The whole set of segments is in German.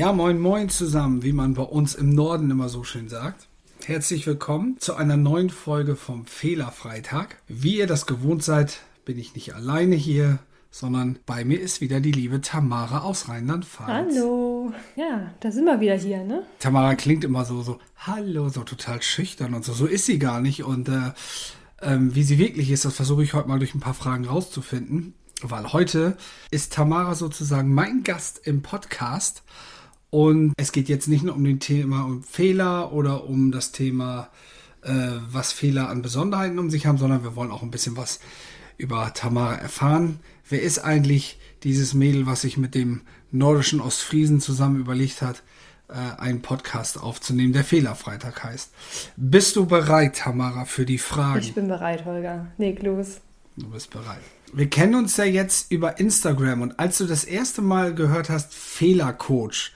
Ja, moin, moin zusammen, wie man bei uns im Norden immer so schön sagt. Herzlich willkommen zu einer neuen Folge vom Fehlerfreitag. Wie ihr das gewohnt seid, bin ich nicht alleine hier, sondern bei mir ist wieder die liebe Tamara aus Rheinland-Pfalz. Hallo. Ja, da sind wir wieder hier, ne? Tamara klingt immer so, so, hallo, so total schüchtern und so. So ist sie gar nicht. Und äh, ähm, wie sie wirklich ist, das versuche ich heute mal durch ein paar Fragen rauszufinden. Weil heute ist Tamara sozusagen mein Gast im Podcast. Und es geht jetzt nicht nur um den Thema um Fehler oder um das Thema, äh, was Fehler an Besonderheiten um sich haben, sondern wir wollen auch ein bisschen was über Tamara erfahren. Wer ist eigentlich dieses Mädel, was sich mit dem nordischen Ostfriesen zusammen überlegt hat, äh, einen Podcast aufzunehmen, der Fehlerfreitag heißt. Bist du bereit, Tamara, für die Fragen? Ich bin bereit, Holger. Leg los. Du bist bereit. Wir kennen uns ja jetzt über Instagram und als du das erste Mal gehört hast, Fehlercoach,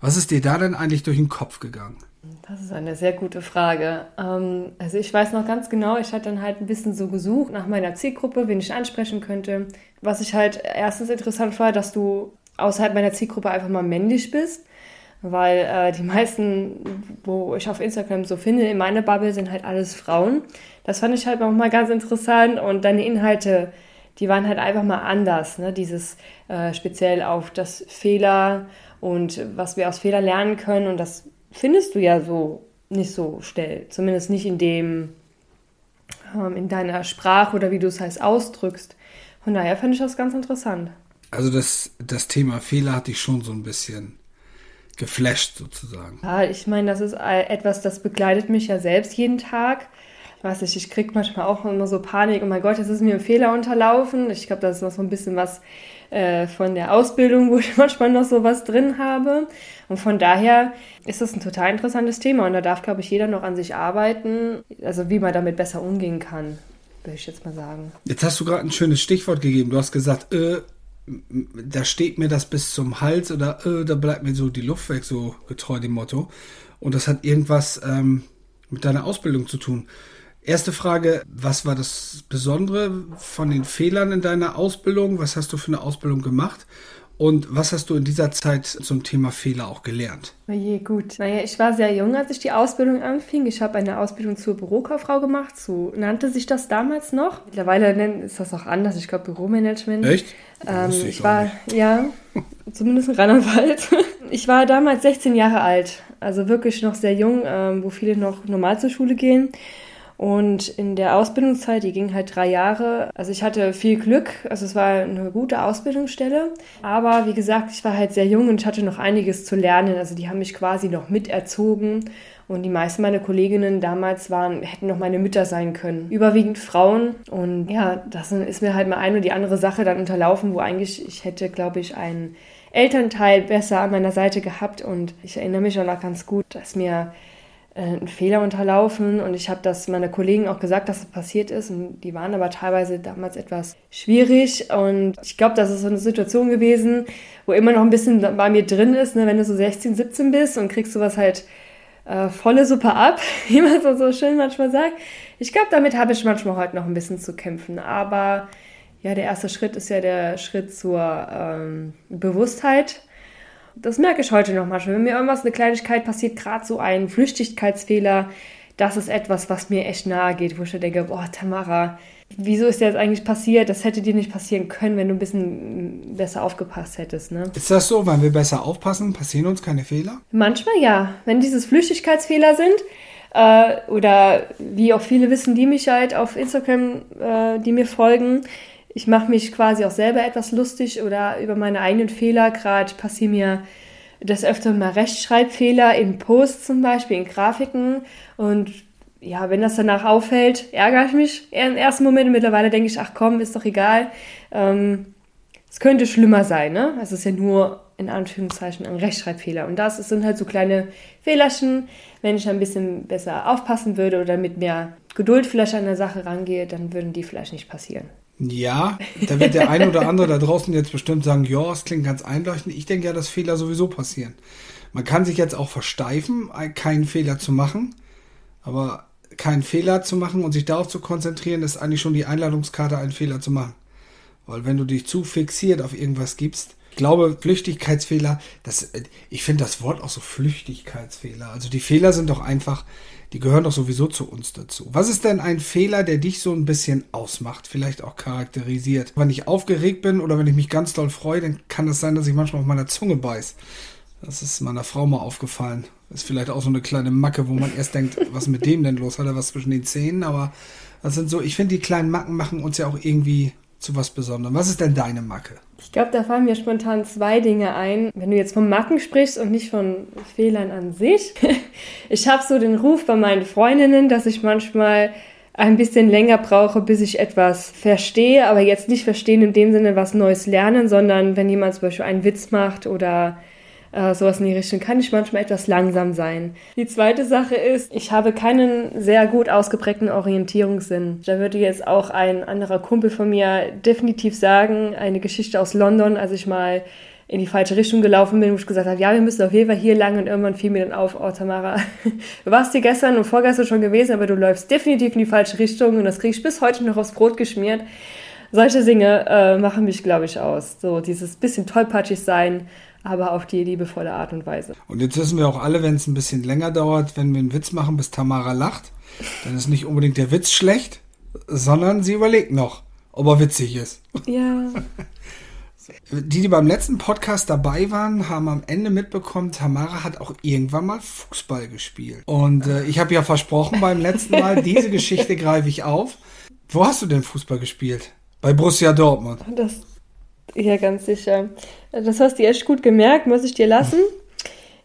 was ist dir da denn eigentlich durch den Kopf gegangen? Das ist eine sehr gute Frage. Ähm, also ich weiß noch ganz genau, ich hatte dann halt ein bisschen so gesucht nach meiner Zielgruppe, wen ich ansprechen könnte. Was ich halt erstens interessant war, dass du außerhalb meiner Zielgruppe einfach mal männlich bist weil äh, die meisten, wo ich auf Instagram so finde, in meiner Bubble sind halt alles Frauen. Das fand ich halt auch mal ganz interessant und deine Inhalte, die waren halt einfach mal anders. Ne? Dieses äh, speziell auf das Fehler und was wir aus Fehler lernen können und das findest du ja so nicht so schnell, zumindest nicht in dem, ähm, in deiner Sprache oder wie du es heißt ausdrückst. Von daher fand ich das ganz interessant. Also das, das Thema Fehler hatte ich schon so ein bisschen geflasht sozusagen. Ja, ich meine, das ist etwas, das begleitet mich ja selbst jeden Tag. Weiß ich, ich kriege manchmal auch immer so Panik, oh mein Gott, jetzt ist mir ein Fehler unterlaufen. Ich glaube, das ist noch so ein bisschen was äh, von der Ausbildung, wo ich manchmal noch so was drin habe. Und von daher ist das ein total interessantes Thema und da darf, glaube ich, jeder noch an sich arbeiten, also wie man damit besser umgehen kann, würde ich jetzt mal sagen. Jetzt hast du gerade ein schönes Stichwort gegeben. Du hast gesagt, äh, da steht mir das bis zum Hals oder äh, da bleibt mir so die Luft weg, so getreu dem Motto. Und das hat irgendwas ähm, mit deiner Ausbildung zu tun. Erste Frage, was war das Besondere von den Fehlern in deiner Ausbildung? Was hast du für eine Ausbildung gemacht? Und was hast du in dieser Zeit zum Thema Fehler auch gelernt? Oje, gut. Naja, ich war sehr jung, als ich die Ausbildung anfing. Ich habe eine Ausbildung zur Bürokauffrau gemacht. So nannte sich das damals noch. Mittlerweile ist das auch anders. Ich glaube, Büromanagement. Echt? Ähm, ich, ich war, ja, zumindest in Rheinland-Pfalz. Ich war damals 16 Jahre alt. Also wirklich noch sehr jung, ähm, wo viele noch normal zur Schule gehen. Und in der Ausbildungszeit, die ging halt drei Jahre. Also ich hatte viel Glück, also es war eine gute Ausbildungsstelle. Aber wie gesagt, ich war halt sehr jung und ich hatte noch einiges zu lernen. Also die haben mich quasi noch miterzogen. Und die meisten meiner Kolleginnen damals waren, hätten noch meine Mütter sein können. Überwiegend Frauen. Und ja, das ist mir halt mal eine oder die andere Sache dann unterlaufen, wo eigentlich ich hätte, glaube ich, einen Elternteil besser an meiner Seite gehabt. Und ich erinnere mich auch noch ganz gut, dass mir einen Fehler unterlaufen. Und ich habe das meiner Kollegen auch gesagt, dass das passiert ist. Und die waren aber teilweise damals etwas schwierig. Und ich glaube, das ist so eine Situation gewesen, wo immer noch ein bisschen bei mir drin ist, ne, wenn du so 16, 17 bist und kriegst sowas halt äh, volle Suppe ab, wie man so, so schön manchmal sagt. Ich glaube, damit habe ich manchmal heute noch ein bisschen zu kämpfen, aber ja, der erste Schritt ist ja der Schritt zur ähm, Bewusstheit das merke ich heute noch manchmal. Wenn mir irgendwas, eine Kleinigkeit passiert, gerade so ein Flüchtigkeitsfehler, das ist etwas, was mir echt nahe geht, wo ich denke, boah, Tamara, wieso ist der jetzt eigentlich passiert? Das hätte dir nicht passieren können, wenn du ein bisschen besser aufgepasst hättest. Ne? Ist das so, wenn wir besser aufpassen, passieren uns keine Fehler? Manchmal ja. Wenn dieses Flüchtigkeitsfehler sind, äh, oder wie auch viele wissen, die mich halt auf Instagram, äh, die mir folgen, ich mache mich quasi auch selber etwas lustig oder über meine eigenen Fehler. Gerade passieren mir das öfter mal Rechtschreibfehler in Posts zum Beispiel, in Grafiken. Und ja, wenn das danach auffällt, ärgere ich mich im ersten Moment. Mittlerweile denke ich, ach komm, ist doch egal. Ähm, es könnte schlimmer sein, ne? Es ist ja nur in Anführungszeichen ein Rechtschreibfehler. Und das sind halt so kleine Fehlerchen. Wenn ich ein bisschen besser aufpassen würde oder mit mehr Geduld vielleicht an der Sache rangehe, dann würden die vielleicht nicht passieren. Ja, da wird der ein oder andere da draußen jetzt bestimmt sagen, ja, es klingt ganz einleuchtend. Ich denke ja, dass Fehler sowieso passieren. Man kann sich jetzt auch versteifen, keinen Fehler zu machen, aber keinen Fehler zu machen und sich darauf zu konzentrieren, ist eigentlich schon die Einladungskarte, einen Fehler zu machen. Weil wenn du dich zu fixiert auf irgendwas gibst, glaube, Flüchtigkeitsfehler, das, ich finde das Wort auch so Flüchtigkeitsfehler. Also die Fehler sind doch einfach, die gehören doch sowieso zu uns dazu. Was ist denn ein Fehler, der dich so ein bisschen ausmacht, vielleicht auch charakterisiert? Wenn ich aufgeregt bin oder wenn ich mich ganz doll freue, dann kann es das sein, dass ich manchmal auf meiner Zunge beiß. Das ist meiner Frau mal aufgefallen. Ist vielleicht auch so eine kleine Macke, wo man erst denkt, was mit dem denn los? Hat er was zwischen den Zähnen? Aber das sind so, ich finde, die kleinen Macken machen uns ja auch irgendwie zu was Besonderem. Was ist denn deine Macke? Ich glaube, da fallen mir spontan zwei Dinge ein. Wenn du jetzt von Macken sprichst und nicht von Fehlern an sich. ich habe so den Ruf bei meinen Freundinnen, dass ich manchmal ein bisschen länger brauche, bis ich etwas verstehe, aber jetzt nicht verstehen in dem Sinne was Neues lernen, sondern wenn jemand zum Beispiel einen Witz macht oder äh, sowas in die Richtung, kann ich manchmal etwas langsam sein. Die zweite Sache ist, ich habe keinen sehr gut ausgeprägten Orientierungssinn. Da würde jetzt auch ein anderer Kumpel von mir definitiv sagen, eine Geschichte aus London, als ich mal in die falsche Richtung gelaufen bin, wo ich gesagt habe, ja, wir müssen auf jeden Fall hier lang und irgendwann fiel mir dann auf, oh Tamara, du warst hier gestern und vorgestern schon gewesen, aber du läufst definitiv in die falsche Richtung und das kriege ich bis heute noch aufs Brot geschmiert. Solche Dinge äh, machen mich, glaube ich, aus. So dieses bisschen tollpatschig sein, aber auf die liebevolle Art und Weise. Und jetzt wissen wir auch alle, wenn es ein bisschen länger dauert, wenn wir einen Witz machen, bis Tamara lacht, dann ist nicht unbedingt der Witz schlecht, sondern sie überlegt noch, ob er witzig ist. Ja. Die, die beim letzten Podcast dabei waren, haben am Ende mitbekommen, Tamara hat auch irgendwann mal Fußball gespielt. Und äh, ich habe ja versprochen beim letzten Mal, diese Geschichte greife ich auf. Wo hast du denn Fußball gespielt? Bei Borussia Dortmund. Das ja, ganz sicher. Das hast du echt gut gemerkt, muss ich dir lassen.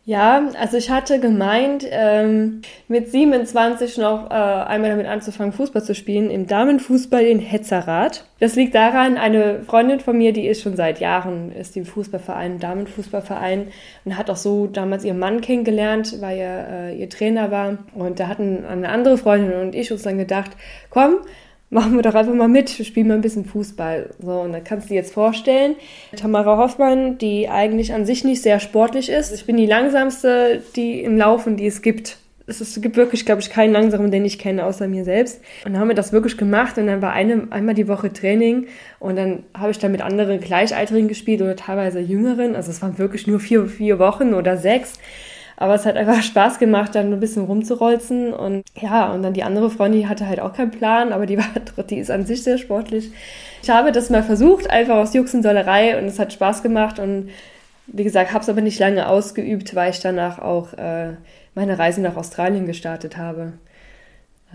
Ja, also ich hatte gemeint, ähm, mit 27 noch äh, einmal damit anzufangen, Fußball zu spielen, im Damenfußball in Hetzerath. Das liegt daran, eine Freundin von mir, die ist schon seit Jahren, ist im Fußballverein, Damenfußballverein und hat auch so damals ihren Mann kennengelernt, weil er äh, ihr Trainer war. Und da hatten eine andere Freundin und ich uns dann gedacht, komm, machen wir doch einfach mal mit, spielen mal ein bisschen Fußball. So, und dann kannst du dir jetzt vorstellen, Tamara Hoffmann, die eigentlich an sich nicht sehr sportlich ist. Ich bin die langsamste, die im Laufen, die es gibt. Es gibt wirklich, glaube ich, keinen langsamen, den ich kenne, außer mir selbst. Und dann haben wir das wirklich gemacht und dann war eine, einmal die Woche Training und dann habe ich dann mit anderen Gleichaltrigen gespielt oder teilweise Jüngeren. Also es waren wirklich nur vier, vier Wochen oder sechs. Aber es hat einfach Spaß gemacht, dann ein bisschen rumzurolzen. Und ja, und dann die andere Freundin, die hatte halt auch keinen Plan, aber die, war, die ist an sich sehr sportlich. Ich habe das mal versucht, einfach aus Jux und und es hat Spaß gemacht. Und wie gesagt, habe es aber nicht lange ausgeübt, weil ich danach auch äh, meine Reise nach Australien gestartet habe.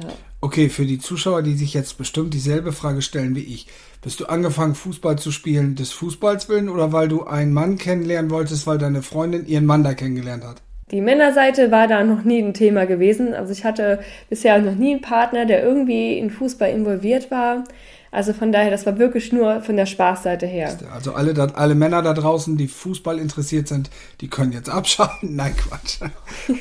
Ja. Okay, für die Zuschauer, die sich jetzt bestimmt dieselbe Frage stellen wie ich. Bist du angefangen, Fußball zu spielen des Fußballs willen oder weil du einen Mann kennenlernen wolltest, weil deine Freundin ihren Mann da kennengelernt hat? Die Männerseite war da noch nie ein Thema gewesen. Also ich hatte bisher noch nie einen Partner, der irgendwie in Fußball involviert war. Also von daher, das war wirklich nur von der Spaßseite her. Also alle, alle Männer da draußen, die Fußball interessiert sind, die können jetzt abschalten. Nein, Quatsch.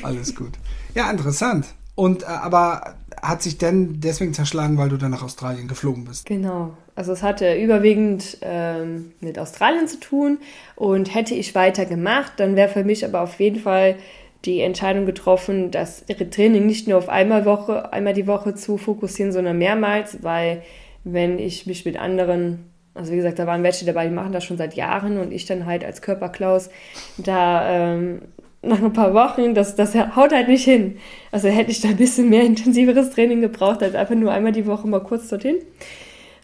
Alles gut. Ja, interessant. Und äh, aber hat sich denn deswegen zerschlagen, weil du dann nach Australien geflogen bist? Genau. Also es hatte überwiegend ähm, mit Australien zu tun und hätte ich weiter gemacht, dann wäre für mich aber auf jeden Fall die Entscheidung getroffen, das Training nicht nur auf einmal Woche, einmal die Woche zu fokussieren, sondern mehrmals, weil wenn ich mich mit anderen also wie gesagt, da waren welche dabei, die machen das schon seit Jahren und ich dann halt als Körperklaus da ähm, nach ein paar Wochen, das, das haut halt nicht hin. Also hätte ich da ein bisschen mehr intensiveres Training gebraucht, als einfach nur einmal die Woche mal kurz dorthin.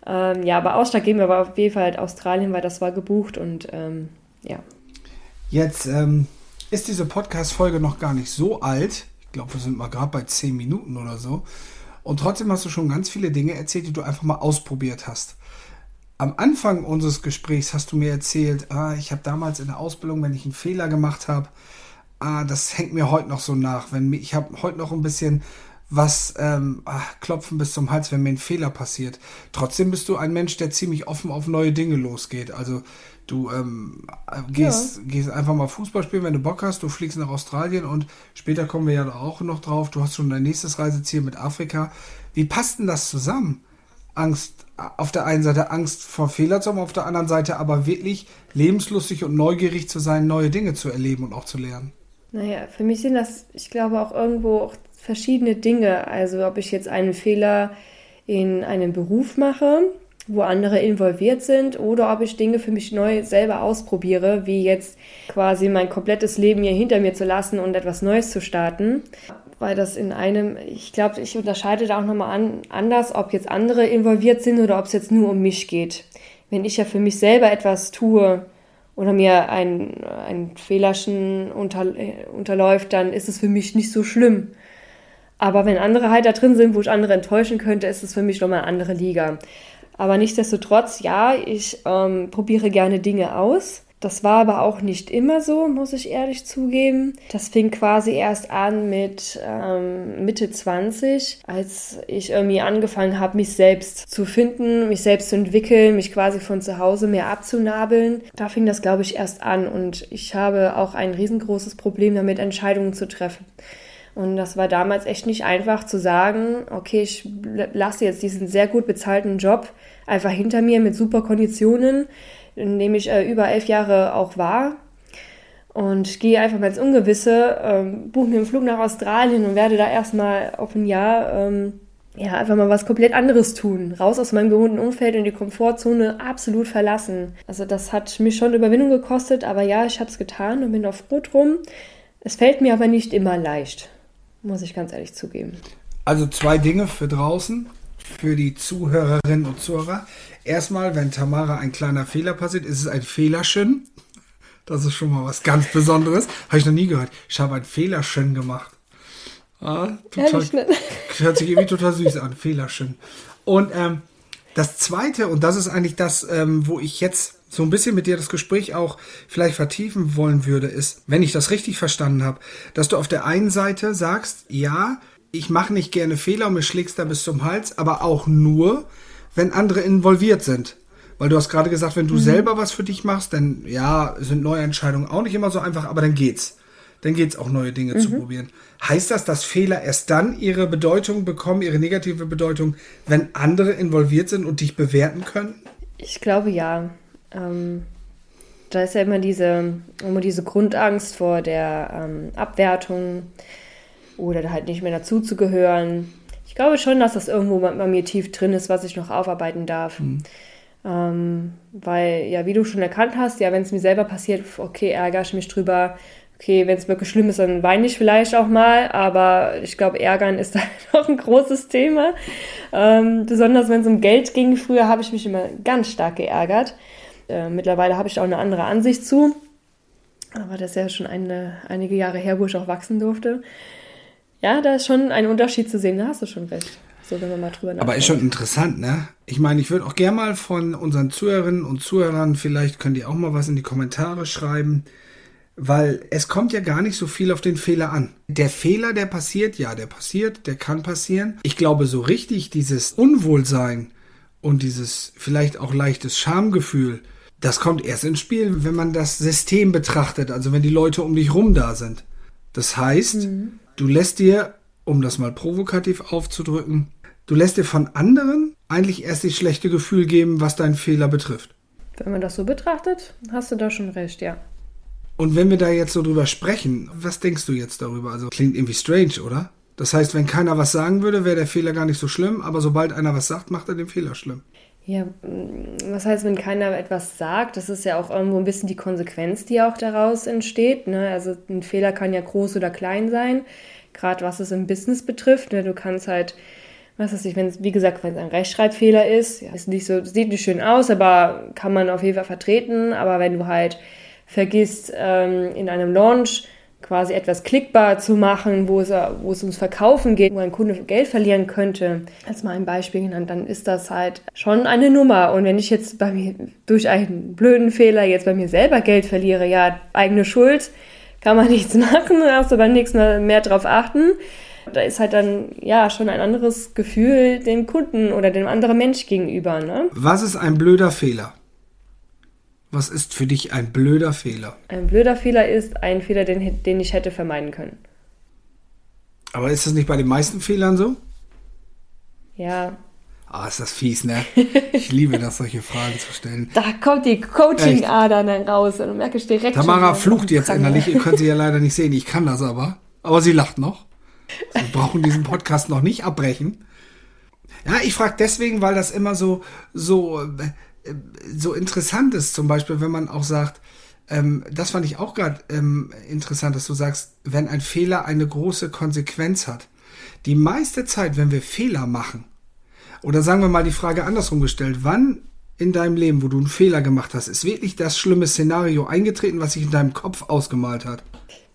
Ähm, ja, aber ausschlaggebend war auf jeden Fall halt Australien, weil das war gebucht und ähm, ja. Jetzt ähm, ist diese Podcast-Folge noch gar nicht so alt. Ich glaube, wir sind mal gerade bei zehn Minuten oder so. Und trotzdem hast du schon ganz viele Dinge erzählt, die du einfach mal ausprobiert hast. Am Anfang unseres Gesprächs hast du mir erzählt, ah, ich habe damals in der Ausbildung, wenn ich einen Fehler gemacht habe, ah, das hängt mir heute noch so nach. Wenn ich habe heute noch ein bisschen was ähm, ach, klopfen bis zum Hals, wenn mir ein Fehler passiert. Trotzdem bist du ein Mensch, der ziemlich offen auf neue Dinge losgeht. Also du ähm, gehst, ja. gehst einfach mal Fußball spielen, wenn du Bock hast. Du fliegst nach Australien und später kommen wir ja auch noch drauf. Du hast schon dein nächstes Reiseziel mit Afrika. Wie passt denn das zusammen? Angst, auf der einen Seite Angst vor Fehler zu haben, auf der anderen Seite aber wirklich lebenslustig und neugierig zu sein, neue Dinge zu erleben und auch zu lernen. Naja, für mich sind das, ich glaube, auch irgendwo auch verschiedene Dinge. Also ob ich jetzt einen Fehler in einem Beruf mache wo andere involviert sind oder ob ich Dinge für mich neu selber ausprobiere, wie jetzt quasi mein komplettes Leben hier hinter mir zu lassen und etwas Neues zu starten. Weil das in einem, ich glaube, ich unterscheide da auch nochmal an, anders, ob jetzt andere involviert sind oder ob es jetzt nur um mich geht. Wenn ich ja für mich selber etwas tue oder mir ein, ein Fehlerchen unter, unterläuft, dann ist es für mich nicht so schlimm. Aber wenn andere halt da drin sind, wo ich andere enttäuschen könnte, ist es für mich nochmal eine andere Liga. Aber nichtsdestotrotz, ja, ich ähm, probiere gerne Dinge aus. Das war aber auch nicht immer so, muss ich ehrlich zugeben. Das fing quasi erst an mit ähm, Mitte 20, als ich irgendwie angefangen habe, mich selbst zu finden, mich selbst zu entwickeln, mich quasi von zu Hause mehr abzunabeln. Da fing das, glaube ich, erst an und ich habe auch ein riesengroßes Problem damit, Entscheidungen zu treffen. Und das war damals echt nicht einfach zu sagen, okay, ich lasse jetzt diesen sehr gut bezahlten Job einfach hinter mir mit super Konditionen, in dem ich äh, über elf Jahre auch war. Und gehe einfach mal ins Ungewisse, ähm, buche mir einen Flug nach Australien und werde da erstmal auf ein Jahr ähm, ja, einfach mal was komplett anderes tun. Raus aus meinem gewohnten Umfeld in die Komfortzone absolut verlassen. Also das hat mich schon Überwindung gekostet, aber ja, ich habe es getan und bin auch froh drum. Es fällt mir aber nicht immer leicht muss ich ganz ehrlich zugeben. Also zwei Dinge für draußen, für die Zuhörerinnen und Zuhörer. Erstmal, wenn Tamara ein kleiner Fehler passiert, ist es ein Fehlerchen. Das ist schon mal was ganz Besonderes. Habe ich noch nie gehört. Ich habe ein Fehlerchen gemacht. Ah, total, hört sich irgendwie total süß an. Fehlerchen. Und ähm, das Zweite, und das ist eigentlich das, ähm, wo ich jetzt so ein bisschen mit dir das Gespräch auch vielleicht vertiefen wollen würde, ist, wenn ich das richtig verstanden habe, dass du auf der einen Seite sagst, ja, ich mache nicht gerne Fehler und mir schlägst da bis zum Hals, aber auch nur, wenn andere involviert sind. Weil du hast gerade gesagt, wenn du mhm. selber was für dich machst, dann ja, sind neue Entscheidungen auch nicht immer so einfach, aber dann geht's. Dann geht's auch neue Dinge mhm. zu probieren. Heißt das, dass Fehler erst dann ihre Bedeutung bekommen, ihre negative Bedeutung, wenn andere involviert sind und dich bewerten können? Ich glaube ja. Ähm, da ist ja immer diese, immer diese Grundangst vor der ähm, Abwertung oder halt nicht mehr dazuzugehören. Ich glaube schon, dass das irgendwo bei, bei, mir tief drin ist, was ich noch aufarbeiten darf. Mhm. Ähm, weil, ja, wie du schon erkannt hast, ja, wenn es mir selber passiert, okay, ärgere ich mich drüber. Okay, wenn es wirklich schlimm ist, dann weine ich vielleicht auch mal, aber ich glaube, Ärgern ist da noch ein großes Thema. Ähm, besonders wenn es um Geld ging. Früher habe ich mich immer ganz stark geärgert. Äh, mittlerweile habe ich auch eine andere Ansicht zu. Aber das ist ja schon eine, einige Jahre her, wo ich auch wachsen durfte. Ja, da ist schon ein Unterschied zu sehen, da hast du schon recht. So, wenn man mal drüber Aber ist schon interessant, ne? Ich meine, ich würde auch gerne mal von unseren Zuhörerinnen und Zuhörern, vielleicht könnt ihr auch mal was in die Kommentare schreiben, weil es kommt ja gar nicht so viel auf den Fehler an. Der Fehler, der passiert, ja, der passiert, der kann passieren. Ich glaube, so richtig dieses Unwohlsein und dieses vielleicht auch leichtes Schamgefühl, das kommt erst ins Spiel, wenn man das System betrachtet, also wenn die Leute um dich rum da sind. Das heißt, mhm. du lässt dir, um das mal provokativ aufzudrücken, du lässt dir von anderen eigentlich erst das schlechte Gefühl geben, was deinen Fehler betrifft. Wenn man das so betrachtet, hast du da schon recht, ja. Und wenn wir da jetzt so drüber sprechen, was denkst du jetzt darüber? Also klingt irgendwie strange, oder? Das heißt, wenn keiner was sagen würde, wäre der Fehler gar nicht so schlimm, aber sobald einer was sagt, macht er den Fehler schlimm. Ja, was heißt, wenn keiner etwas sagt? Das ist ja auch irgendwo ein bisschen die Konsequenz, die auch daraus entsteht. Ne? Also ein Fehler kann ja groß oder klein sein, gerade was es im Business betrifft. Ne? Du kannst halt, was weiß ich, wenn es, wie gesagt, wenn es ein Rechtschreibfehler ist, ja, ist nicht so, sieht nicht schön aus, aber kann man auf jeden Fall vertreten. Aber wenn du halt vergisst, ähm, in einem Launch quasi etwas klickbar zu machen, wo es, wo es ums Verkaufen geht, wo ein Kunde Geld verlieren könnte, als mal ein Beispiel genannt, dann ist das halt schon eine Nummer. Und wenn ich jetzt bei mir durch einen blöden Fehler jetzt bei mir selber Geld verliere, ja, eigene Schuld, kann man nichts machen, darfst du beim nächsten Mal mehr drauf achten. Da ist halt dann ja schon ein anderes Gefühl dem Kunden oder dem anderen Mensch gegenüber. Ne? Was ist ein blöder Fehler? Was ist für dich ein blöder Fehler? Ein blöder Fehler ist ein Fehler, den, den ich hätte vermeiden können. Aber ist das nicht bei den meisten Fehlern so? Ja. Ah, ist das fies, ne? Ich liebe das, solche Fragen zu stellen. Da kommt die Coaching-Ader dann raus und du merkst direkt. Tamara flucht jetzt innerlich, ihr könnt sie ja leider nicht sehen, ich kann das aber. Aber sie lacht noch. Sie brauchen diesen Podcast noch nicht abbrechen. Ja, ich frage deswegen, weil das immer so, so, äh, so interessant ist. Zum Beispiel, wenn man auch sagt, ähm, das fand ich auch gerade ähm, interessant, dass du sagst, wenn ein Fehler eine große Konsequenz hat. Die meiste Zeit, wenn wir Fehler machen, oder sagen wir mal die Frage andersrum gestellt, wann in deinem Leben, wo du einen Fehler gemacht hast, ist wirklich das schlimme Szenario eingetreten, was sich in deinem Kopf ausgemalt hat?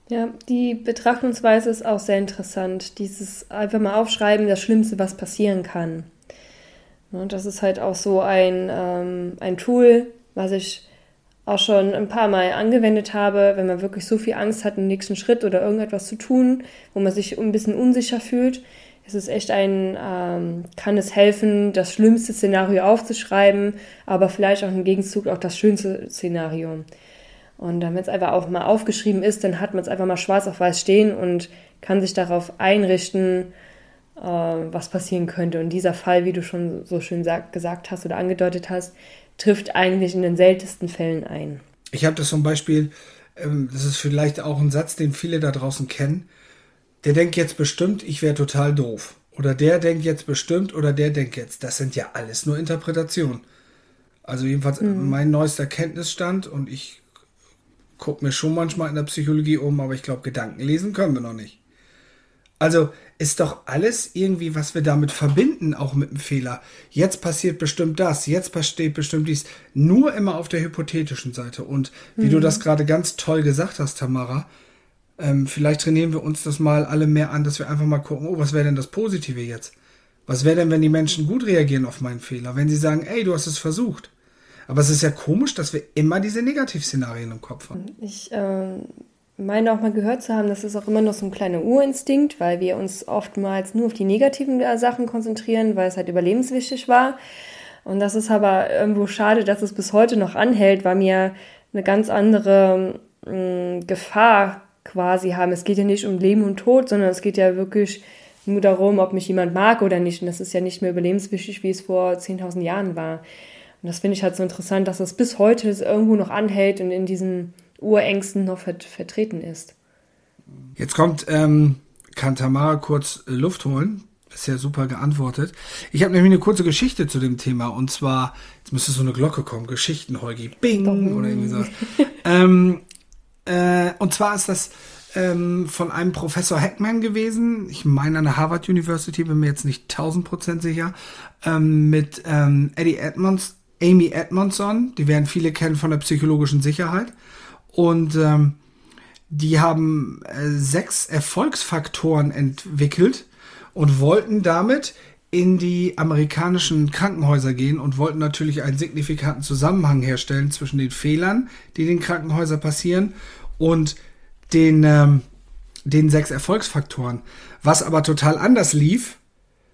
Ja, die Betrachtungsweise ist auch sehr interessant. Dieses einfach mal aufschreiben, das Schlimmste, was passieren kann. Und das ist halt auch so ein, ähm, ein Tool, was ich auch schon ein paar Mal angewendet habe, wenn man wirklich so viel Angst hat, einen nächsten Schritt oder irgendetwas zu tun, wo man sich ein bisschen unsicher fühlt. Es ist echt ein, ähm, kann es helfen, das schlimmste Szenario aufzuschreiben, aber vielleicht auch im Gegenzug auch das schönste Szenario. Und wenn es einfach auch mal aufgeschrieben ist, dann hat man es einfach mal schwarz auf weiß stehen und kann sich darauf einrichten, äh, was passieren könnte. Und dieser Fall, wie du schon so schön gesagt hast oder angedeutet hast, trifft eigentlich in den seltensten Fällen ein. Ich habe das zum Beispiel, ähm, das ist vielleicht auch ein Satz, den viele da draußen kennen. Der denkt jetzt bestimmt, ich wäre total doof. Oder der denkt jetzt bestimmt, oder der denkt jetzt. Das sind ja alles nur Interpretationen. Also jedenfalls mhm. mein neuester Kenntnisstand und ich gucke mir schon manchmal in der Psychologie um, aber ich glaube, Gedanken lesen können wir noch nicht. Also ist doch alles irgendwie, was wir damit verbinden, auch mit dem Fehler. Jetzt passiert bestimmt das, jetzt passiert bestimmt dies. Nur immer auf der hypothetischen Seite. Und wie mhm. du das gerade ganz toll gesagt hast, Tamara, ähm, vielleicht trainieren wir uns das mal alle mehr an, dass wir einfach mal gucken, oh, was wäre denn das Positive jetzt? Was wäre denn, wenn die Menschen gut reagieren auf meinen Fehler? Wenn sie sagen, ey, du hast es versucht. Aber es ist ja komisch, dass wir immer diese Negativszenarien im Kopf haben. Ich äh, meine auch mal gehört zu haben, das ist auch immer noch so ein kleiner Urinstinkt, weil wir uns oftmals nur auf die negativen äh, Sachen konzentrieren, weil es halt überlebenswichtig war. Und das ist aber irgendwo schade, dass es bis heute noch anhält, weil wir eine ganz andere mh, mm, Gefahr quasi haben. Es geht ja nicht um Leben und Tod, sondern es geht ja wirklich nur darum, ob mich jemand mag oder nicht. Und das ist ja nicht mehr überlebenswichtig, wie es vor 10.000 Jahren war. Und das finde ich halt so interessant, dass das bis heute irgendwo noch anhält und in diesen Urängsten noch vert vertreten ist. Jetzt kommt, ähm, kann Tamara kurz äh, Luft holen. Ist ja super geantwortet. Ich habe nämlich eine kurze Geschichte zu dem Thema und zwar, jetzt müsste so eine Glocke kommen, Geschichten, Holgi, Bing Bong. oder irgendwie so. ähm, äh, und zwar ist das ähm, von einem Professor Heckman gewesen, ich meine an der Harvard University, bin mir jetzt nicht 1000% sicher, ähm, mit ähm, Eddie Edmonds, Amy Edmondson, die werden viele kennen von der psychologischen Sicherheit. Und ähm, die haben äh, sechs Erfolgsfaktoren entwickelt und wollten damit in die amerikanischen Krankenhäuser gehen und wollten natürlich einen signifikanten Zusammenhang herstellen zwischen den Fehlern, die den Krankenhäusern passieren, und den, ähm, den sechs Erfolgsfaktoren. Was aber total anders lief,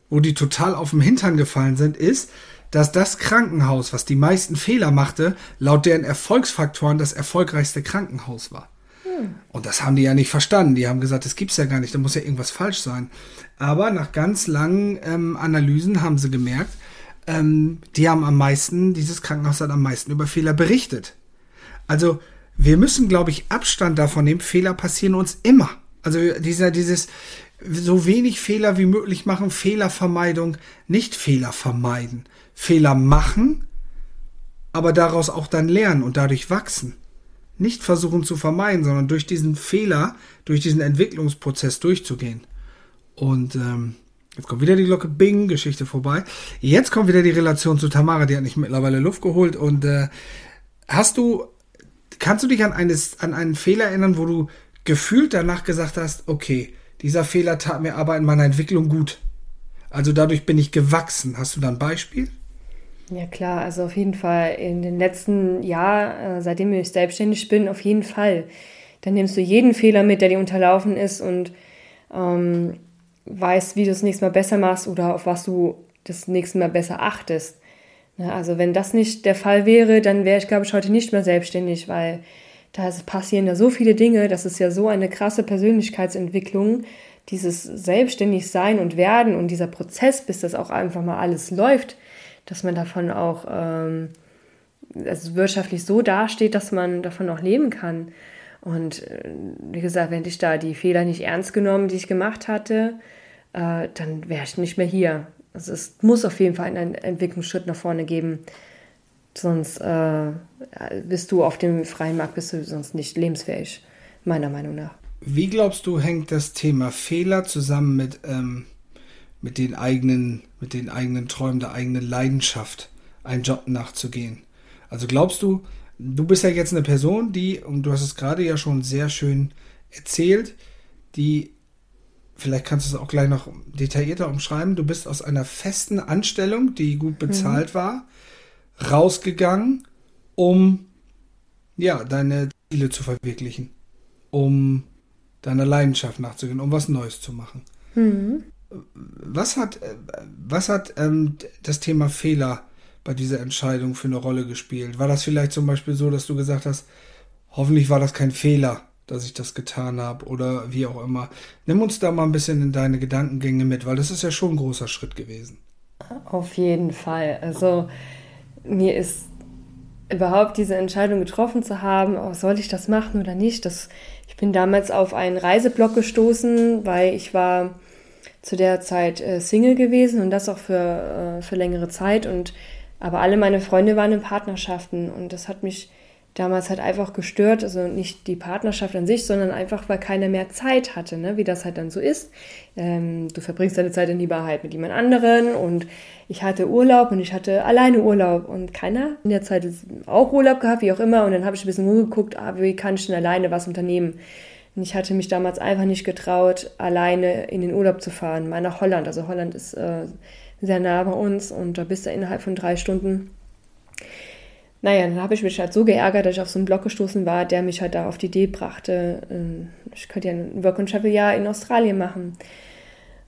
wo die total auf dem Hintern gefallen sind, ist, dass das Krankenhaus, was die meisten Fehler machte, laut deren Erfolgsfaktoren das erfolgreichste Krankenhaus war. Hm. Und das haben die ja nicht verstanden. Die haben gesagt, das gibt's ja gar nicht, da muss ja irgendwas falsch sein. Aber nach ganz langen ähm, Analysen haben sie gemerkt, ähm, die haben am meisten, dieses Krankenhaus hat am meisten über Fehler berichtet. Also wir müssen, glaube ich, Abstand davon nehmen. Fehler passieren uns immer. Also dieser, dieses, so wenig Fehler wie möglich machen, Fehlervermeidung, nicht Fehler vermeiden. Fehler machen, aber daraus auch dann lernen und dadurch wachsen. Nicht versuchen zu vermeiden, sondern durch diesen Fehler, durch diesen Entwicklungsprozess durchzugehen. Und ähm, jetzt kommt wieder die Glocke, Bing, Geschichte vorbei. Jetzt kommt wieder die Relation zu Tamara, die hat nicht mittlerweile Luft geholt. Und äh, hast du, kannst du dich an, eines, an einen Fehler erinnern, wo du gefühlt danach gesagt hast, okay, dieser Fehler tat mir aber in meiner Entwicklung gut. Also dadurch bin ich gewachsen. Hast du da ein Beispiel? Ja klar, also auf jeden Fall in den letzten Jahr, äh, seitdem ich selbstständig bin, auf jeden Fall. Dann nimmst du jeden Fehler mit, der dir unterlaufen ist und ähm, weißt, wie du das nächste Mal besser machst oder auf was du das nächste Mal besser achtest. Ja, ne, also wenn das nicht der Fall wäre, dann wäre ich, glaube ich, heute nicht mehr selbstständig, weil da passieren ja so viele Dinge, das ist ja so eine krasse Persönlichkeitsentwicklung, dieses selbstständig sein und werden und dieser Prozess, bis das auch einfach mal alles läuft, dass man davon auch ähm, also wirtschaftlich so dasteht, dass man davon auch leben kann. Und äh, wie gesagt, wenn ich da die Fehler nicht ernst genommen, die ich gemacht hatte, äh, dann wäre ich nicht mehr hier. Also es muss auf jeden Fall einen Entwicklungsschritt nach vorne geben. Sonst äh, bist du auf dem freien Markt, bist du sonst nicht lebensfähig, meiner Meinung nach. Wie glaubst du, hängt das Thema Fehler zusammen mit, ähm, mit, den eigenen, mit den eigenen Träumen, der eigenen Leidenschaft, einen Job nachzugehen? Also glaubst du, du bist ja jetzt eine Person, die, und du hast es gerade ja schon sehr schön erzählt, die, vielleicht kannst du es auch gleich noch detaillierter umschreiben, du bist aus einer festen Anstellung, die gut bezahlt mhm. war, rausgegangen, um ja, deine Ziele zu verwirklichen, um deiner Leidenschaft nachzugehen, um was Neues zu machen. Mhm. Was hat, was hat ähm, das Thema Fehler bei dieser Entscheidung für eine Rolle gespielt? War das vielleicht zum Beispiel so, dass du gesagt hast, hoffentlich war das kein Fehler, dass ich das getan habe oder wie auch immer. Nimm uns da mal ein bisschen in deine Gedankengänge mit, weil das ist ja schon ein großer Schritt gewesen. Auf jeden Fall. Also mir ist überhaupt diese Entscheidung getroffen zu haben, oh, soll ich das machen oder nicht. Das, ich bin damals auf einen Reiseblock gestoßen, weil ich war zu der Zeit äh, Single gewesen und das auch für, äh, für längere Zeit. Und aber alle meine Freunde waren in Partnerschaften und das hat mich damals halt einfach gestört, also nicht die Partnerschaft an sich, sondern einfach, weil keiner mehr Zeit hatte, ne? wie das halt dann so ist. Ähm, du verbringst deine Zeit in lieber halt mit jemand anderen und ich hatte Urlaub und ich hatte alleine Urlaub und keiner in der Zeit auch Urlaub gehabt, wie auch immer. Und dann habe ich ein bisschen rumgeguckt, ah, wie kann ich denn alleine was unternehmen? Und ich hatte mich damals einfach nicht getraut, alleine in den Urlaub zu fahren, mal nach Holland. Also Holland ist äh, sehr nah bei uns und da bist du innerhalb von drei Stunden naja, dann habe ich mich halt so geärgert, dass ich auf so einen Blog gestoßen war, der mich halt da auf die Idee brachte, ähm, ich könnte ja ein Work and Travel Jahr in Australien machen.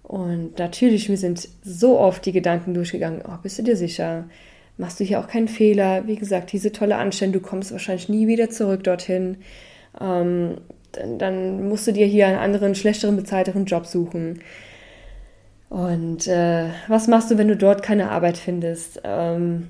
Und natürlich, mir sind so oft die Gedanken durchgegangen, oh, bist du dir sicher? Machst du hier auch keinen Fehler? Wie gesagt, diese tolle Anstellung, du kommst wahrscheinlich nie wieder zurück dorthin. Ähm, dann, musst du dir hier einen anderen, schlechteren, bezahlteren Job suchen. Und äh, was machst du, wenn du dort keine Arbeit findest? Ähm,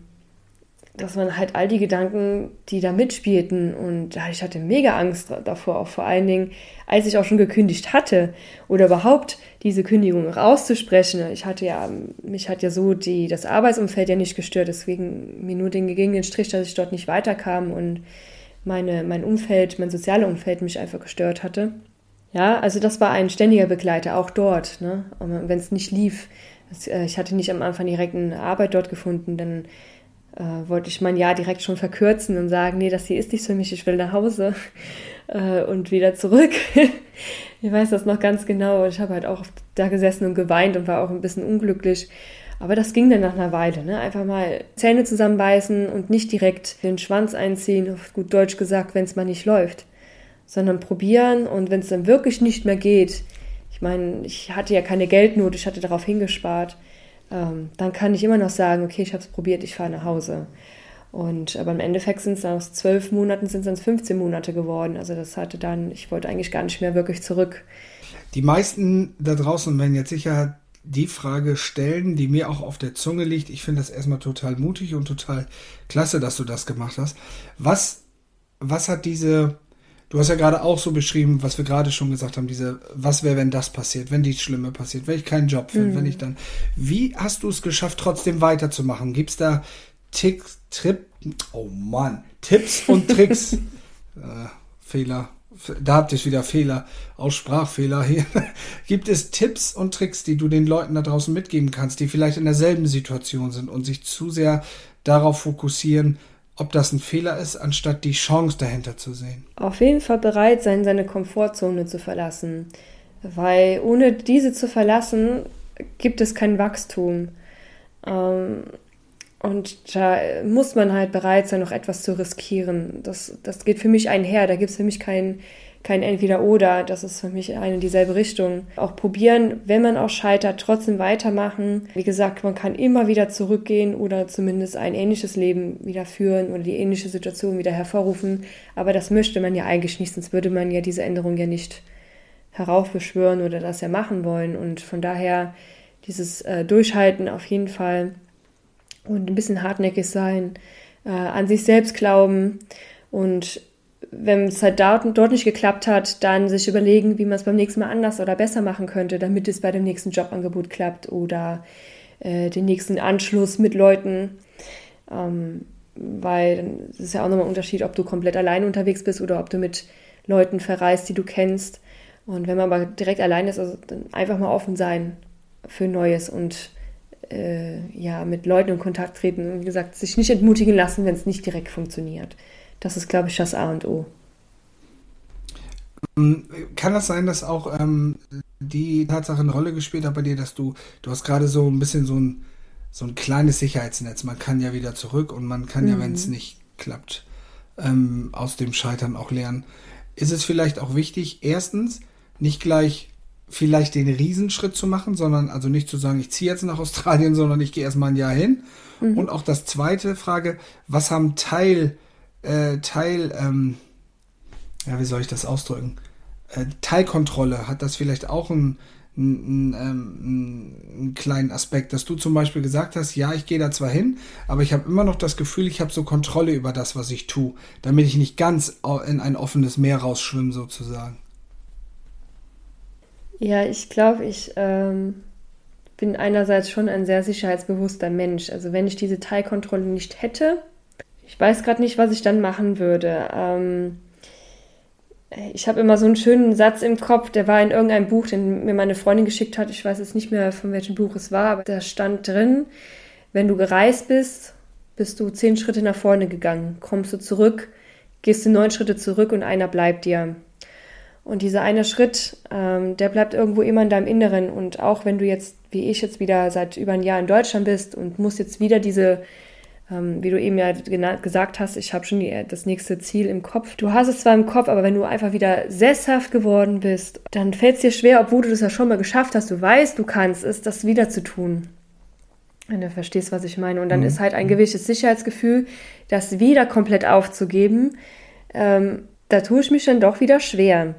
dass man halt all die Gedanken, die da mitspielten und ich hatte mega Angst davor, auch vor allen Dingen, als ich auch schon gekündigt hatte oder überhaupt diese Kündigung rauszusprechen. Ich hatte ja, mich hat ja so die, das Arbeitsumfeld ja nicht gestört, deswegen mir nur den gegangenen Strich, dass ich dort nicht weiterkam und meine, mein Umfeld, mein soziales Umfeld mich einfach gestört hatte. Ja, also das war ein ständiger Begleiter, auch dort, ne? wenn es nicht lief. Äh, ich hatte nicht am Anfang direkt eine Arbeit dort gefunden, dann äh, wollte ich mein Jahr direkt schon verkürzen und sagen, nee, das hier ist nichts für mich, ich will nach Hause äh, und wieder zurück. ich weiß das noch ganz genau. Ich habe halt auch da gesessen und geweint und war auch ein bisschen unglücklich. Aber das ging dann nach einer Weile. Ne? Einfach mal Zähne zusammenbeißen und nicht direkt den Schwanz einziehen, auf gut Deutsch gesagt, wenn es mal nicht läuft. Sondern probieren und wenn es dann wirklich nicht mehr geht, ich meine, ich hatte ja keine Geldnot, ich hatte darauf hingespart, ähm, dann kann ich immer noch sagen, okay, ich habe es probiert, ich fahre nach Hause. Und aber im Endeffekt sind es aus zwölf Monaten sind es 15 Monate geworden. Also das hatte dann, ich wollte eigentlich gar nicht mehr wirklich zurück. Die meisten da draußen werden jetzt sicher die Frage stellen, die mir auch auf der Zunge liegt. Ich finde das erstmal total mutig und total klasse, dass du das gemacht hast. Was, was hat diese Du hast ja gerade auch so beschrieben, was wir gerade schon gesagt haben, diese, was wäre, wenn das passiert, wenn dies Schlimme passiert, wenn ich keinen Job finde, mhm. wenn ich dann. Wie hast du es geschafft, trotzdem weiterzumachen? Gibt es da Ticks, Trip, oh Mann, Tipps und Tricks? äh, Fehler. Da habt ihr wieder Fehler, Aussprachfehler hier. Gibt es Tipps und Tricks, die du den Leuten da draußen mitgeben kannst, die vielleicht in derselben Situation sind und sich zu sehr darauf fokussieren, ob das ein Fehler ist, anstatt die Chance dahinter zu sehen. Auf jeden Fall bereit sein, seine Komfortzone zu verlassen. Weil ohne diese zu verlassen, gibt es kein Wachstum. Ähm, und da muss man halt bereit sein, noch etwas zu riskieren. Das, das geht für mich einher. Da gibt es für mich keinen kein Entweder-Oder. Das ist für mich eine dieselbe Richtung. Auch probieren, wenn man auch scheitert, trotzdem weitermachen. Wie gesagt, man kann immer wieder zurückgehen oder zumindest ein ähnliches Leben wieder führen oder die ähnliche Situation wieder hervorrufen. Aber das möchte man ja eigentlich nicht, sonst würde man ja diese Änderung ja nicht heraufbeschwören oder das ja machen wollen. Und von daher dieses äh, Durchhalten auf jeden Fall und ein bisschen hartnäckig sein, äh, an sich selbst glauben und wenn es halt dort, dort nicht geklappt hat, dann sich überlegen, wie man es beim nächsten Mal anders oder besser machen könnte, damit es bei dem nächsten Jobangebot klappt oder äh, den nächsten Anschluss mit Leuten. Ähm, weil es ist ja auch nochmal ein Unterschied, ob du komplett allein unterwegs bist oder ob du mit Leuten verreist, die du kennst. Und wenn man aber direkt allein ist, also dann einfach mal offen sein für Neues und äh, ja, mit Leuten in Kontakt treten und wie gesagt, sich nicht entmutigen lassen, wenn es nicht direkt funktioniert. Das ist, glaube ich, das A und O. Ähm, kann das sein, dass auch ähm, die Tatsache eine Rolle gespielt hat bei dir, dass du, du hast gerade so ein bisschen so ein, so ein kleines Sicherheitsnetz. Man kann ja wieder zurück und man kann mhm. ja, wenn es nicht klappt, ähm, aus dem Scheitern auch lernen. Ist es vielleicht auch wichtig, erstens nicht gleich vielleicht den Riesenschritt zu machen, sondern also nicht zu sagen, ich ziehe jetzt nach Australien, sondern ich gehe erstmal ein Jahr hin. Mhm. Und auch das zweite Frage, was haben Teil, äh, Teil, ähm, ja, wie soll ich das ausdrücken? Äh, Teilkontrolle, hat das vielleicht auch einen, einen, ähm, einen, kleinen Aspekt, dass du zum Beispiel gesagt hast, ja, ich gehe da zwar hin, aber ich habe immer noch das Gefühl, ich habe so Kontrolle über das, was ich tue, damit ich nicht ganz in ein offenes Meer rausschwimme sozusagen. Ja, ich glaube, ich ähm, bin einerseits schon ein sehr sicherheitsbewusster Mensch. Also wenn ich diese Teilkontrolle nicht hätte, ich weiß gerade nicht, was ich dann machen würde. Ähm, ich habe immer so einen schönen Satz im Kopf, der war in irgendeinem Buch, den mir meine Freundin geschickt hat. Ich weiß jetzt nicht mehr, von welchem Buch es war, aber da stand drin, wenn du gereist bist, bist du zehn Schritte nach vorne gegangen. Kommst du zurück, gehst du neun Schritte zurück und einer bleibt dir. Und dieser eine Schritt, ähm, der bleibt irgendwo immer in deinem Inneren. Und auch wenn du jetzt, wie ich jetzt wieder seit über ein Jahr in Deutschland bist und musst jetzt wieder diese, ähm, wie du eben ja gesagt hast, ich habe schon die, das nächste Ziel im Kopf. Du hast es zwar im Kopf, aber wenn du einfach wieder sesshaft geworden bist, dann fällt es dir schwer, obwohl du das ja schon mal geschafft hast. Du weißt, du kannst es, das wieder zu tun. Wenn du verstehst, was ich meine. Und dann mhm. ist halt ein gewisses Sicherheitsgefühl, das wieder komplett aufzugeben. Ähm, da tue ich mich dann doch wieder schwer.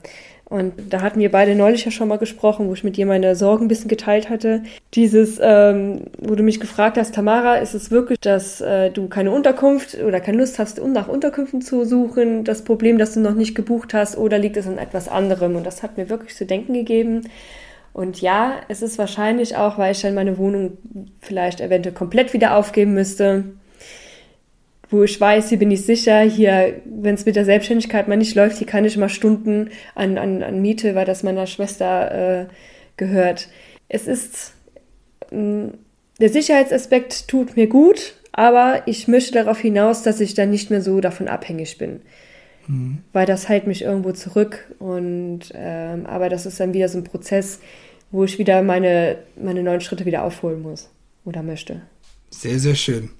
Und da hatten wir beide neulich ja schon mal gesprochen, wo ich mit dir meine Sorgen ein bisschen geteilt hatte. Dieses, ähm, wo du mich gefragt hast, Tamara, ist es wirklich, dass äh, du keine Unterkunft oder keine Lust hast, um nach Unterkünften zu suchen, das Problem, dass du noch nicht gebucht hast, oder liegt es an etwas anderem? Und das hat mir wirklich zu denken gegeben. Und ja, es ist wahrscheinlich auch, weil ich dann meine Wohnung vielleicht eventuell komplett wieder aufgeben müsste wo ich weiß, hier bin ich sicher, hier, wenn es mit der Selbstständigkeit mal nicht läuft, hier kann ich mal Stunden an, an, an Miete, weil das meiner Schwester äh, gehört. Es ist, äh, der Sicherheitsaspekt tut mir gut, aber ich möchte darauf hinaus, dass ich dann nicht mehr so davon abhängig bin. Mhm. Weil das hält mich irgendwo zurück und ähm, aber das ist dann wieder so ein Prozess, wo ich wieder meine, meine neuen Schritte wieder aufholen muss oder möchte. Sehr, sehr schön.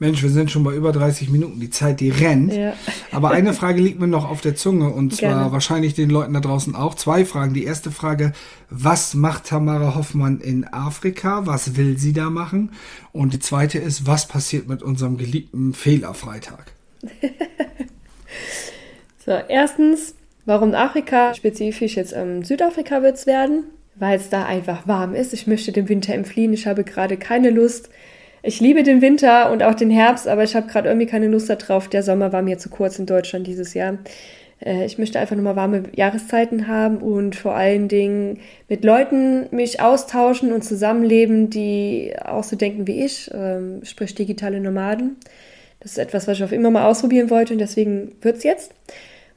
Mensch, wir sind schon bei über 30 Minuten. Die Zeit, die rennt. Ja. Aber eine Frage liegt mir noch auf der Zunge und zwar Gerne. wahrscheinlich den Leuten da draußen auch. Zwei Fragen. Die erste Frage, was macht Tamara Hoffmann in Afrika? Was will sie da machen? Und die zweite ist, was passiert mit unserem geliebten Fehlerfreitag? so, erstens, warum Afrika? Spezifisch jetzt ähm, Südafrika wird es werden, weil es da einfach warm ist. Ich möchte dem Winter entfliehen. Ich habe gerade keine Lust, ich liebe den Winter und auch den Herbst, aber ich habe gerade irgendwie keine Lust darauf. Der Sommer war mir zu kurz in Deutschland dieses Jahr. Äh, ich möchte einfach nur mal warme Jahreszeiten haben und vor allen Dingen mit Leuten mich austauschen und zusammenleben, die auch so denken wie ich, ähm, sprich digitale Nomaden. Das ist etwas, was ich auch immer mal ausprobieren wollte und deswegen wird's jetzt.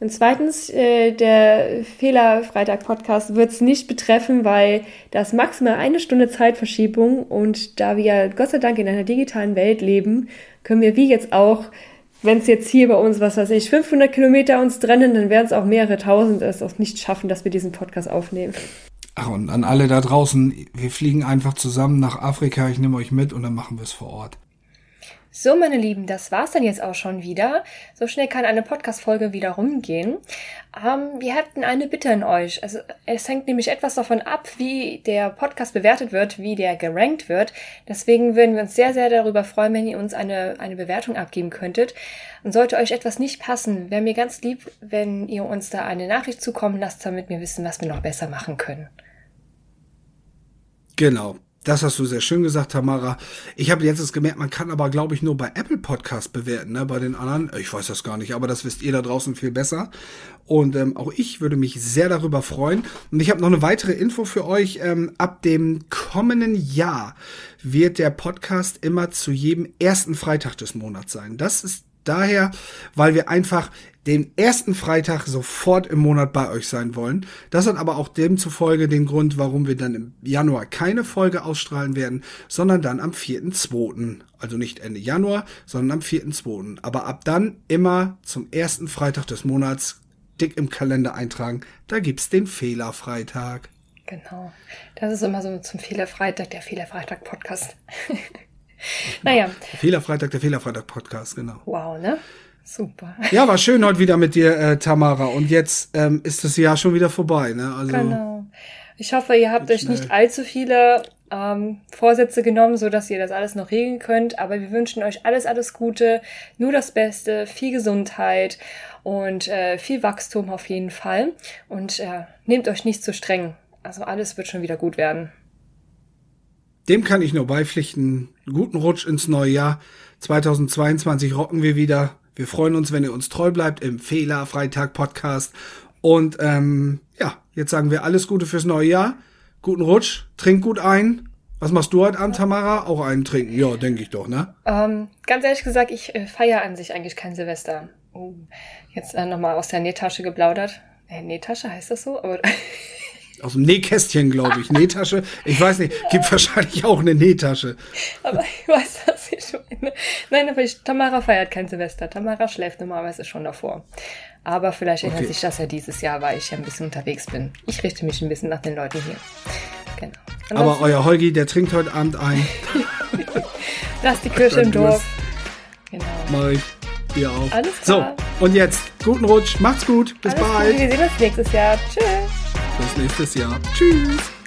Und zweitens, äh, der Fehler-Freitag-Podcast wird es nicht betreffen, weil das maximal eine Stunde Zeitverschiebung und da wir Gott sei Dank in einer digitalen Welt leben, können wir wie jetzt auch, wenn es jetzt hier bei uns, was weiß ich, 500 Kilometer uns trennen, dann werden es auch mehrere tausend es auch nicht schaffen, dass wir diesen Podcast aufnehmen. Ach, und an alle da draußen, wir fliegen einfach zusammen nach Afrika, ich nehme euch mit und dann machen wir es vor Ort. So, meine Lieben, das war's dann jetzt auch schon wieder. So schnell kann eine Podcast-Folge wieder rumgehen. Ähm, wir hätten eine Bitte an euch. Also, es hängt nämlich etwas davon ab, wie der Podcast bewertet wird, wie der gerankt wird. Deswegen würden wir uns sehr, sehr darüber freuen, wenn ihr uns eine, eine Bewertung abgeben könntet. Und sollte euch etwas nicht passen, wäre mir ganz lieb, wenn ihr uns da eine Nachricht zukommen lasst, damit wir wissen, was wir noch besser machen können. Genau. Das hast du sehr schön gesagt, Tamara. Ich habe jetzt gemerkt, man kann aber, glaube ich, nur bei Apple Podcast bewerten, ne? Bei den anderen, ich weiß das gar nicht, aber das wisst ihr da draußen viel besser. Und ähm, auch ich würde mich sehr darüber freuen. Und ich habe noch eine weitere Info für euch. Ähm, ab dem kommenden Jahr wird der Podcast immer zu jedem ersten Freitag des Monats sein. Das ist daher, weil wir einfach den ersten Freitag sofort im Monat bei euch sein wollen. Das hat aber auch demzufolge den Grund, warum wir dann im Januar keine Folge ausstrahlen werden, sondern dann am 4.2. Also nicht Ende Januar, sondern am 4.2. Aber ab dann immer zum ersten Freitag des Monats dick im Kalender eintragen. Da gibt's den Fehlerfreitag. Genau. Das ist immer so zum Fehlerfreitag, der Fehlerfreitag-Podcast. naja. Der Fehlerfreitag, der Fehlerfreitag-Podcast, genau. Wow, ne? Super. Ja, war schön heute wieder mit dir, äh, Tamara. Und jetzt ähm, ist das Jahr schon wieder vorbei. Ne? Also, genau. Ich hoffe, ihr habt euch nicht allzu viele ähm, Vorsätze genommen, so dass ihr das alles noch regeln könnt. Aber wir wünschen euch alles, alles Gute, nur das Beste, viel Gesundheit und äh, viel Wachstum auf jeden Fall. Und äh, nehmt euch nicht zu streng. Also alles wird schon wieder gut werden. Dem kann ich nur beipflichten. Guten Rutsch ins neue Jahr. 2022 rocken wir wieder. Wir freuen uns, wenn ihr uns treu bleibt im Fehler-Freitag-Podcast. Und ähm, ja, jetzt sagen wir alles Gute fürs neue Jahr. Guten Rutsch, trink gut ein. Was machst du heute Abend, Tamara? Auch einen trinken? Ja, denke ich doch, ne? Ähm, ganz ehrlich gesagt, ich äh, feiere an sich eigentlich kein Silvester. Oh, jetzt äh, nochmal aus der Nähtasche geplaudert. Äh, Nähtasche heißt das so? Aus dem Nähkästchen, glaube ich. Nähtasche. Ich weiß nicht, gibt wahrscheinlich auch eine Nähtasche. Aber ich weiß, was ich meine. Nein, aber ich, Tamara feiert kein Silvester. Tamara schläft normalerweise schon davor. Aber vielleicht erinnert okay. sich das ja dieses Jahr, weil ich ja ein bisschen unterwegs bin. Ich richte mich ein bisschen nach den Leuten hier. Genau. Und aber euer Holgi, der trinkt heute Abend ein. Lass die Kirche im Dorf. Genau. Mach ich. Ihr auch. Alles klar. So, und jetzt, guten Rutsch. Macht's gut. Bis Alles bald. Gut. Wir sehen uns nächstes Jahr. Tschüss bis nächstes Jahr. Tschüss.